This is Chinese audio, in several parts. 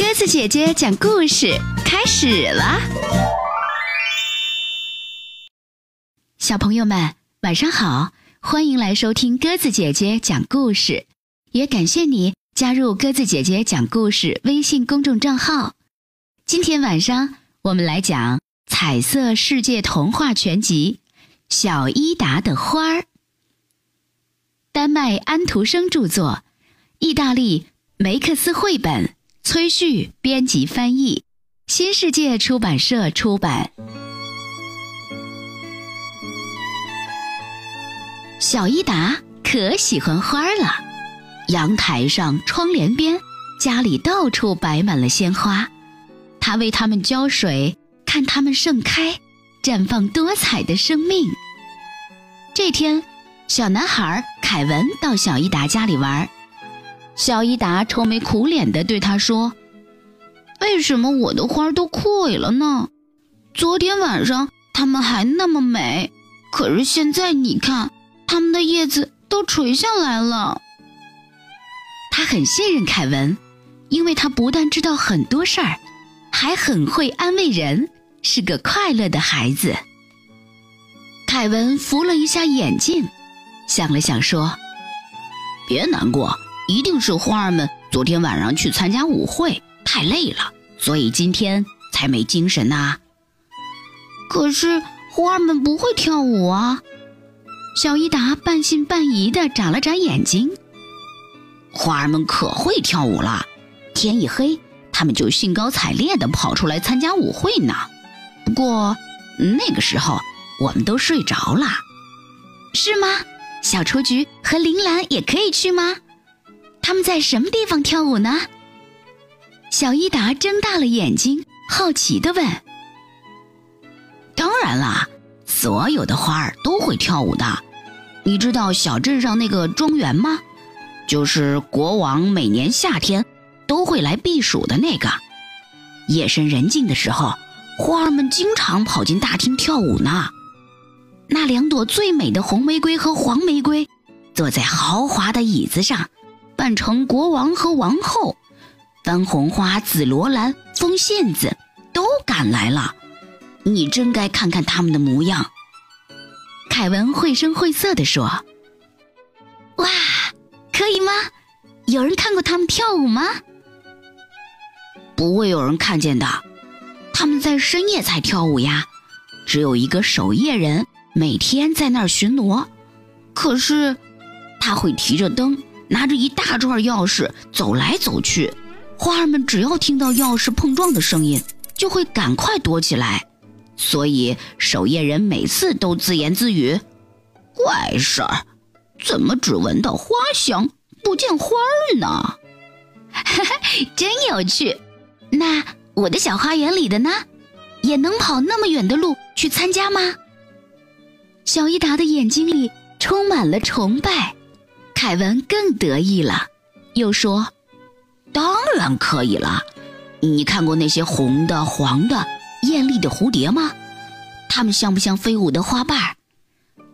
鸽子姐姐讲故事开始了，小朋友们晚上好，欢迎来收听鸽子姐姐讲故事，也感谢你加入鸽子姐姐讲故事微信公众账号。今天晚上我们来讲《彩色世界童话全集》《小伊达的花儿》，丹麦安徒生著作，意大利梅克斯绘本。崔旭编辑翻译，新世界出版社出版。小伊达可喜欢花了，阳台上、窗帘边、家里到处摆满了鲜花，他为它们浇水，看它们盛开，绽放多彩的生命。这天，小男孩凯文到小伊达家里玩。小伊达愁眉苦脸地对他说：“为什么我的花都枯萎了呢？昨天晚上它们还那么美，可是现在你看，它们的叶子都垂下来了。”他很信任凯文，因为他不但知道很多事儿，还很会安慰人，是个快乐的孩子。凯文扶了一下眼镜，想了想说：“别难过。”一定是花儿们昨天晚上去参加舞会太累了，所以今天才没精神呐。可是花儿们不会跳舞啊！小伊达半信半疑地眨了眨眼睛。花儿们可会跳舞了，天一黑，他们就兴高采烈地跑出来参加舞会呢。不过那个时候我们都睡着了，是吗？小雏菊和铃兰也可以去吗？他们在什么地方跳舞呢？小伊达睁大了眼睛，好奇地问：“当然啦，所有的花儿都会跳舞的。你知道小镇上那个庄园吗？就是国王每年夏天都会来避暑的那个。夜深人静的时候，花儿们经常跑进大厅跳舞呢。那两朵最美的红玫瑰和黄玫瑰，坐在豪华的椅子上。”扮成国王和王后，番红花、紫罗兰、风信子都赶来了，你真该看看他们的模样。凯文绘声绘色地说：“哇，可以吗？有人看过他们跳舞吗？不会有人看见的，他们在深夜才跳舞呀，只有一个守夜人每天在那儿巡逻，可是他会提着灯。”拿着一大串钥匙走来走去，花儿们只要听到钥匙碰撞的声音，就会赶快躲起来。所以守夜人每次都自言自语：“怪事儿，怎么只闻到花香，不见花儿呢？”哈哈，真有趣。那我的小花园里的呢，也能跑那么远的路去参加吗？小伊达的眼睛里充满了崇拜。凯文更得意了，又说：“当然可以了。你看过那些红的、黄的、艳丽的蝴蝶吗？它们像不像飞舞的花瓣？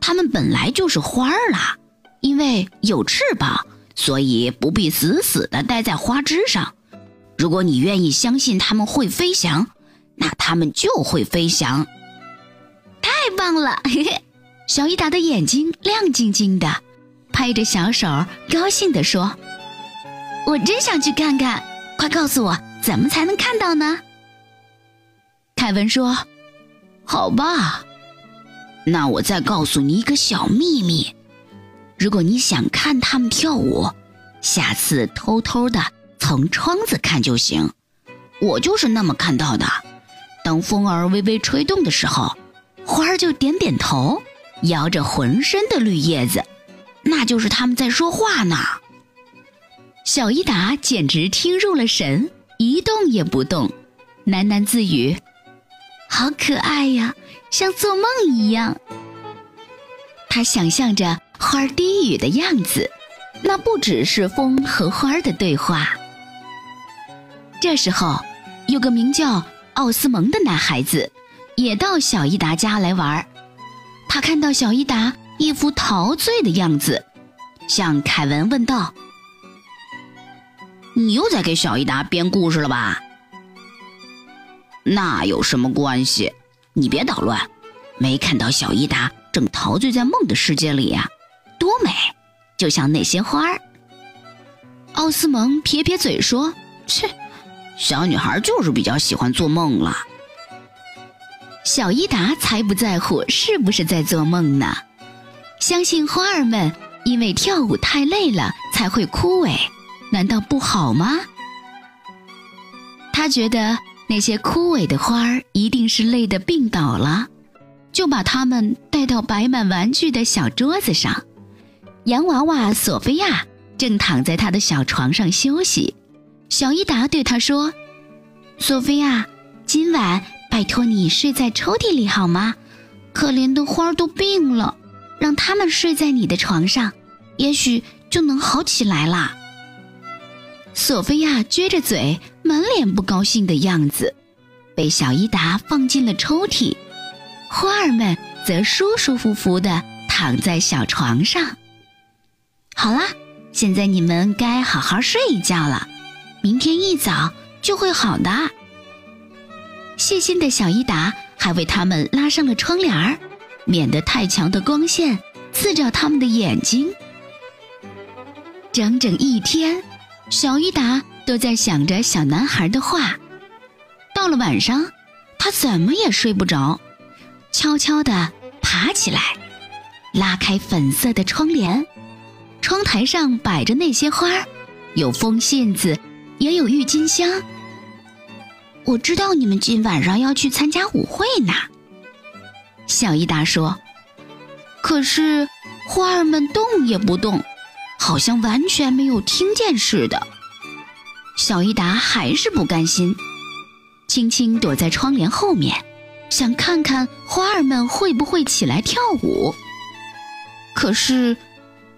它们本来就是花儿啦，因为有翅膀，所以不必死死地待在花枝上。如果你愿意相信它们会飞翔，那它们就会飞翔。太棒了！嘿嘿，小伊达的眼睛亮晶晶的。”拍着小手，高兴地说：“我真想去看看，快告诉我怎么才能看到呢？”凯文说：“好吧，那我再告诉你一个小秘密。如果你想看他们跳舞，下次偷偷的从窗子看就行。我就是那么看到的。当风儿微微吹动的时候，花儿就点点头，摇着浑身的绿叶子。”那就是他们在说话呢。小伊达简直听入了神，一动也不动，喃喃自语：“好可爱呀，像做梦一样。”他想象着花儿低语的样子，那不只是风和花儿的对话。这时候，有个名叫奥斯蒙的男孩子，也到小伊达家来玩。他看到小伊达。一副陶醉的样子，向凯文问道：“你又在给小伊达编故事了吧？那有什么关系？你别捣乱。没看到小伊达正陶醉在梦的世界里呀，多美，就像那些花儿。奥斯蒙撇撇嘴说：“切，小女孩就是比较喜欢做梦了。”小伊达才不在乎是不是在做梦呢，相信花儿们因为跳舞太累了才会枯萎，难道不好吗？他觉得那些枯萎的花儿一定是累得病倒了，就把它们带到摆满玩具的小桌子上。洋娃娃索菲亚正躺在她的小床上休息，小伊达对她说：“索菲亚，今晚。”拜托你睡在抽屉里好吗？可怜的花儿都病了，让他们睡在你的床上，也许就能好起来啦。索菲亚撅着嘴，满脸不高兴的样子，被小伊达放进了抽屉。花儿们则舒舒服服地躺在小床上。好啦，现在你们该好好睡一觉了，明天一早就会好的。细心的小伊达还为他们拉上了窗帘儿，免得太强的光线刺着他们的眼睛。整整一天，小伊达都在想着小男孩的话。到了晚上，他怎么也睡不着，悄悄地爬起来，拉开粉色的窗帘。窗台上摆着那些花，有风信子，也有郁金香。我知道你们今晚上要去参加舞会呢，小伊达说。可是花儿们动也不动，好像完全没有听见似的。小伊达还是不甘心，轻轻躲在窗帘后面，想看看花儿们会不会起来跳舞。可是，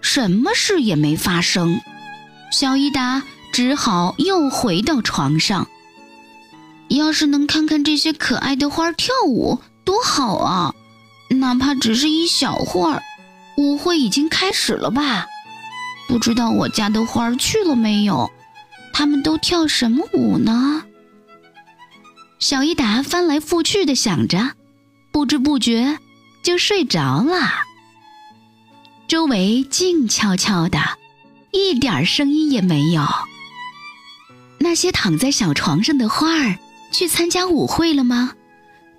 什么事也没发生。小伊达只好又回到床上。要是能看看这些可爱的花跳舞，多好啊！哪怕只是一小会儿。舞会已经开始了吧？不知道我家的花儿去了没有？他们都跳什么舞呢？小伊达翻来覆去的想着，不知不觉就睡着了。周围静悄悄的，一点声音也没有。那些躺在小床上的花儿。去参加舞会了吗？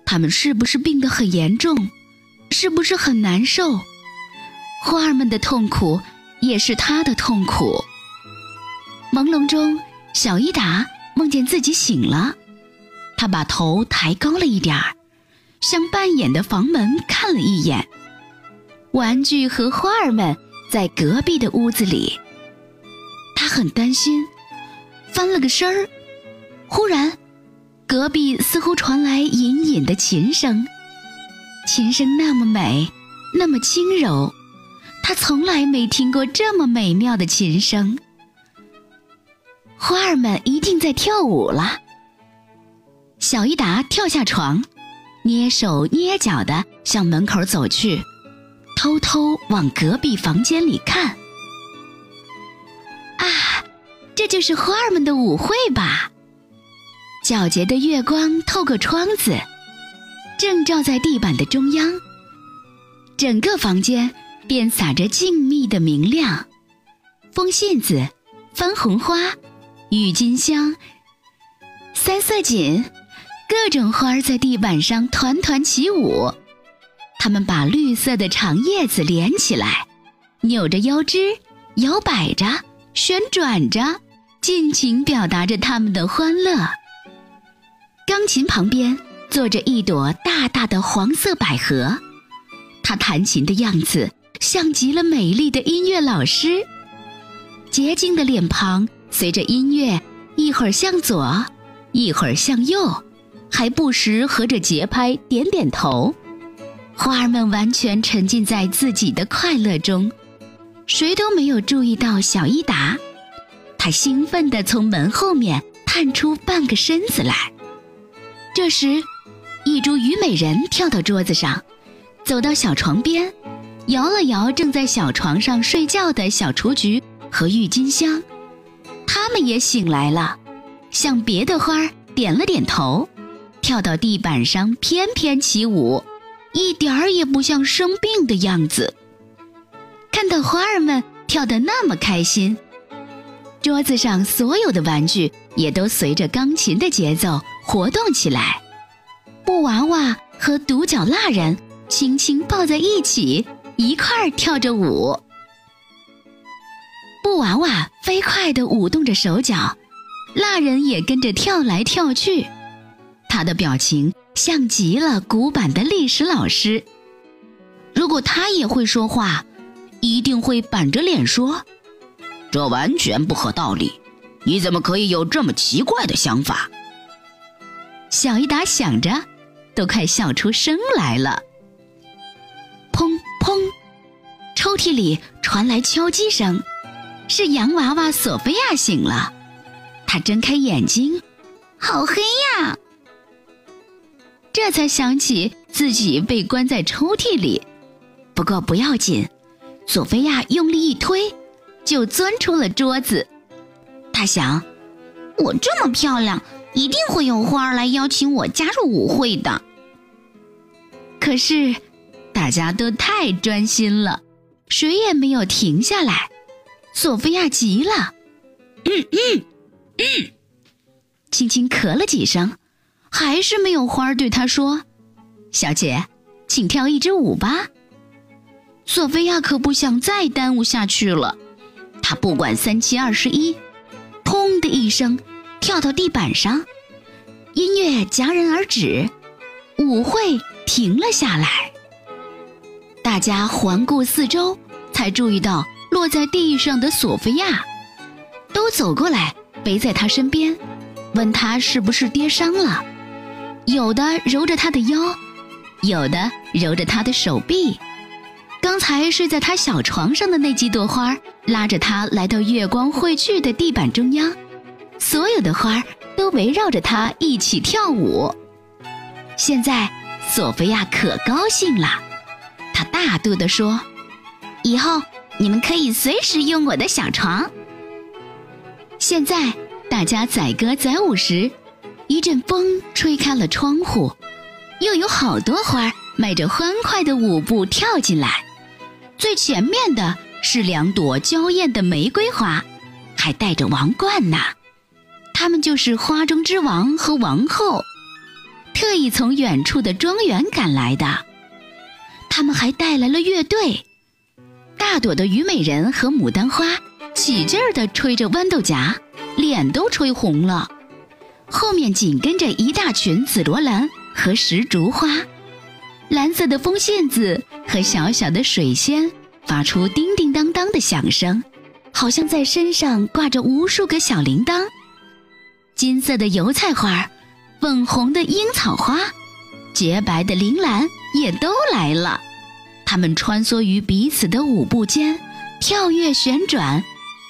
他们是不是病得很严重？是不是很难受？花儿们的痛苦也是他的痛苦。朦胧中，小伊达梦见自己醒了，他把头抬高了一点儿，向半掩的房门看了一眼，玩具和花儿们在隔壁的屋子里。他很担心，翻了个身儿，忽然。隔壁似乎传来隐隐的琴声，琴声那么美，那么轻柔，他从来没听过这么美妙的琴声。花儿们一定在跳舞了。小伊达跳下床，蹑手蹑脚地向门口走去，偷偷往隔壁房间里看。啊，这就是花儿们的舞会吧？皎洁的月光透过窗子，正照在地板的中央。整个房间便洒着静谧的明亮。风信子、番红花、郁金香、三色堇，各种花儿在地板上团团起舞。它们把绿色的长叶子连起来，扭着腰肢，摇摆着，旋转着，尽情表达着它们的欢乐。钢琴旁边坐着一朵大大的黄色百合，她弹琴的样子像极了美丽的音乐老师。洁净的脸庞随着音乐一会儿向左，一会儿向右，还不时合着节拍点点头。花儿们完全沉浸在自己的快乐中，谁都没有注意到小伊达。他兴奋地从门后面探出半个身子来。这时，一株虞美人跳到桌子上，走到小床边，摇了摇正在小床上睡觉的小雏菊和郁金香。它们也醒来了，向别的花儿点了点头，跳到地板上翩翩起舞，一点儿也不像生病的样子。看到花儿们跳得那么开心，桌子上所有的玩具也都随着钢琴的节奏活动起来。布娃娃和独角蜡人轻轻抱在一起，一块儿跳着舞。布娃娃飞快地舞动着手脚，蜡人也跟着跳来跳去，他的表情像极了古板的历史老师。如果他也会说话，一定会板着脸说：“这完全不合道理，你怎么可以有这么奇怪的想法？”小伊达想着，都快笑出声来了。砰砰，抽屉里传来敲击声。是洋娃娃索菲亚醒了，她睁开眼睛，好黑呀！这才想起自己被关在抽屉里，不过不要紧，索菲亚用力一推，就钻出了桌子。她想，我这么漂亮，一定会有花儿来邀请我加入舞会的。可是，大家都太专心了，谁也没有停下来。索菲亚急了，嗯嗯嗯，轻轻咳了几声，还是没有花儿对她说：“小姐，请跳一支舞吧。”索菲亚可不想再耽误下去了，她不管三七二十一，砰的一声跳到地板上，音乐戛然而止，舞会停了下来。大家环顾四周，才注意到。落在地上的索菲亚，都走过来围在他身边，问他是不是跌伤了。有的揉着他的腰，有的揉着他的手臂。刚才睡在他小床上的那几朵花，拉着他来到月光汇聚的地板中央，所有的花都围绕着他一起跳舞。现在，索菲亚可高兴了，她大度地说：“以后。”你们可以随时用我的小床。现在大家载歌载舞时，一阵风吹开了窗户，又有好多花迈着欢快的舞步跳进来。最前面的是两朵娇艳的玫瑰花，还戴着王冠呢。他们就是花中之王和王后，特意从远处的庄园赶来的。他们还带来了乐队。大朵的虞美人和牡丹花起劲儿地吹着豌豆荚，脸都吹红了。后面紧跟着一大群紫罗兰和石竹花，蓝色的风信子和小小的水仙发出叮叮当当的响声，好像在身上挂着无数个小铃铛。金色的油菜花儿，粉红的樱草花，洁白的铃兰也都来了。它们穿梭于彼此的舞步间，跳跃旋转，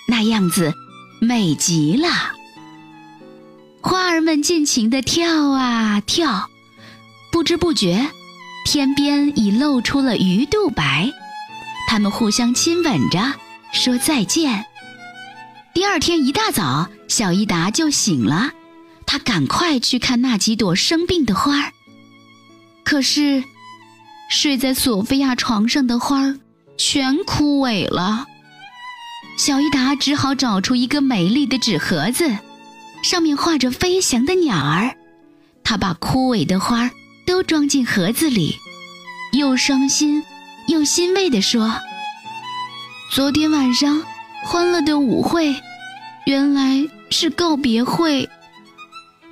那样子美极了。花儿们尽情地跳啊跳，不知不觉，天边已露出了鱼肚白。他们互相亲吻着，说再见。第二天一大早，小伊达就醒了，他赶快去看那几朵生病的花儿，可是。睡在索菲亚床上的花儿全枯萎了，小伊达只好找出一个美丽的纸盒子，上面画着飞翔的鸟儿。他把枯萎的花儿都装进盒子里，又伤心又欣慰地说：“昨天晚上欢乐的舞会，原来是告别会。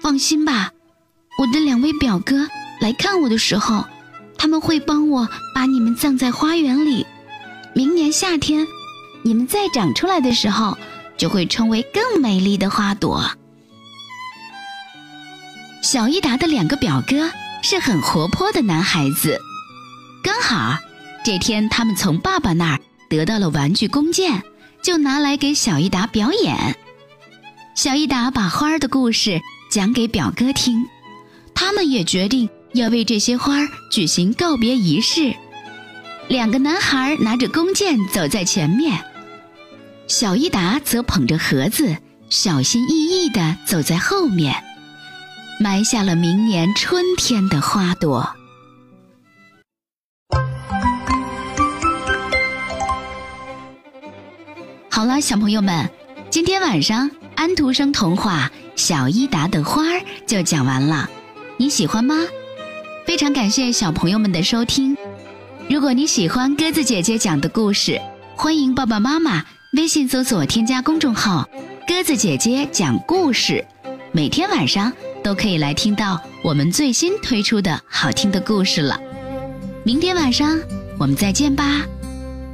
放心吧，我的两位表哥来看我的时候。”他们会帮我把你们葬在花园里，明年夏天，你们再长出来的时候，就会成为更美丽的花朵。小伊达的两个表哥是很活泼的男孩子，刚好这天他们从爸爸那儿得到了玩具弓箭，就拿来给小伊达表演。小伊达把花儿的故事讲给表哥听，他们也决定。要为这些花举行告别仪式。两个男孩拿着弓箭走在前面，小伊达则捧着盒子，小心翼翼地走在后面，埋下了明年春天的花朵。好了，小朋友们，今天晚上安徒生童话《小伊达的花儿》就讲完了，你喜欢吗？非常感谢小朋友们的收听。如果你喜欢鸽子姐姐讲的故事，欢迎爸爸妈妈微信搜索添加公众号“鸽子姐姐讲故事”，每天晚上都可以来听到我们最新推出的好听的故事了。明天晚上我们再见吧。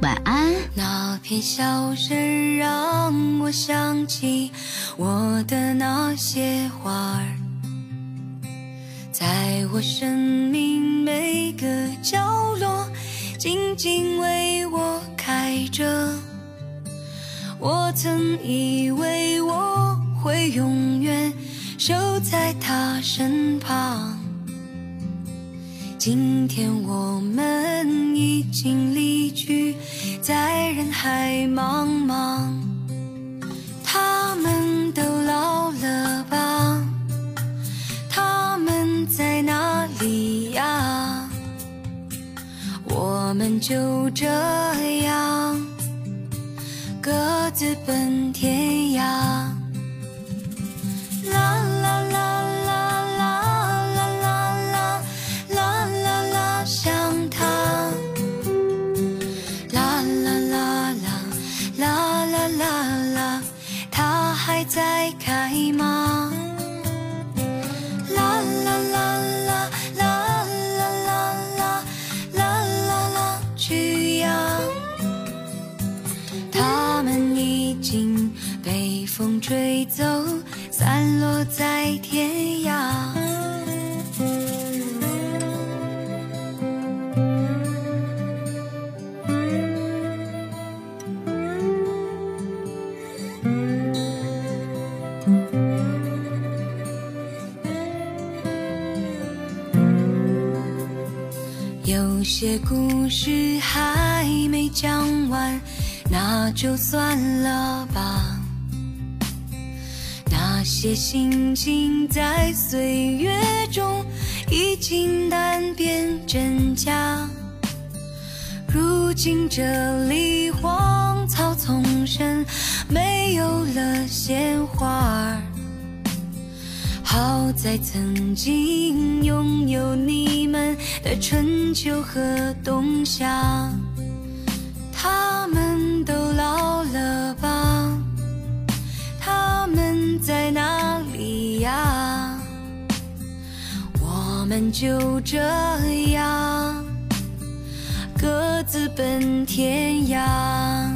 晚安。那片笑声让我想起我的那些花儿，在我生命每个角落静静为我开着。我曾以为我会永远守在他身旁。今天我们已经离去，在人海茫茫。他们都老了吧？他们在哪里呀？我们就这样各自奔天涯。在开吗？啦啦啦啦啦啦啦啦啦啦啦，去呀！它们已经被风吹走，散落在天涯。故事还没讲完，那就算了吧。那些心情在岁月中已经难辨真假。如今这里荒草丛生，没有了鲜花。好在曾经拥有你们的春秋和冬夏，他们都老了吧？他们在哪里呀？我们就这样各自奔天涯。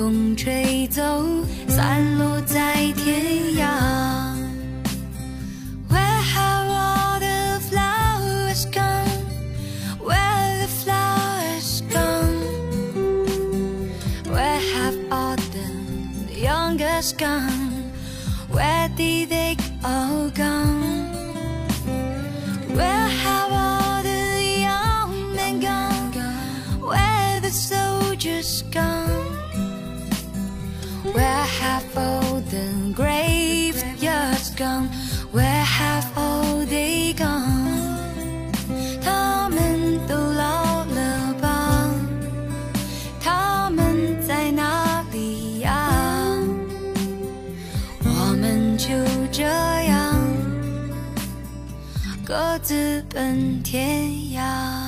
风吹走，散落在天涯。Where have all the flowers gone? Where the flowers gone? Where have all the youngsters gone? Where did they all go? half old and graveyards gone where have all they gone 他们都老了吧他们在哪里呀我们就这样各自奔天涯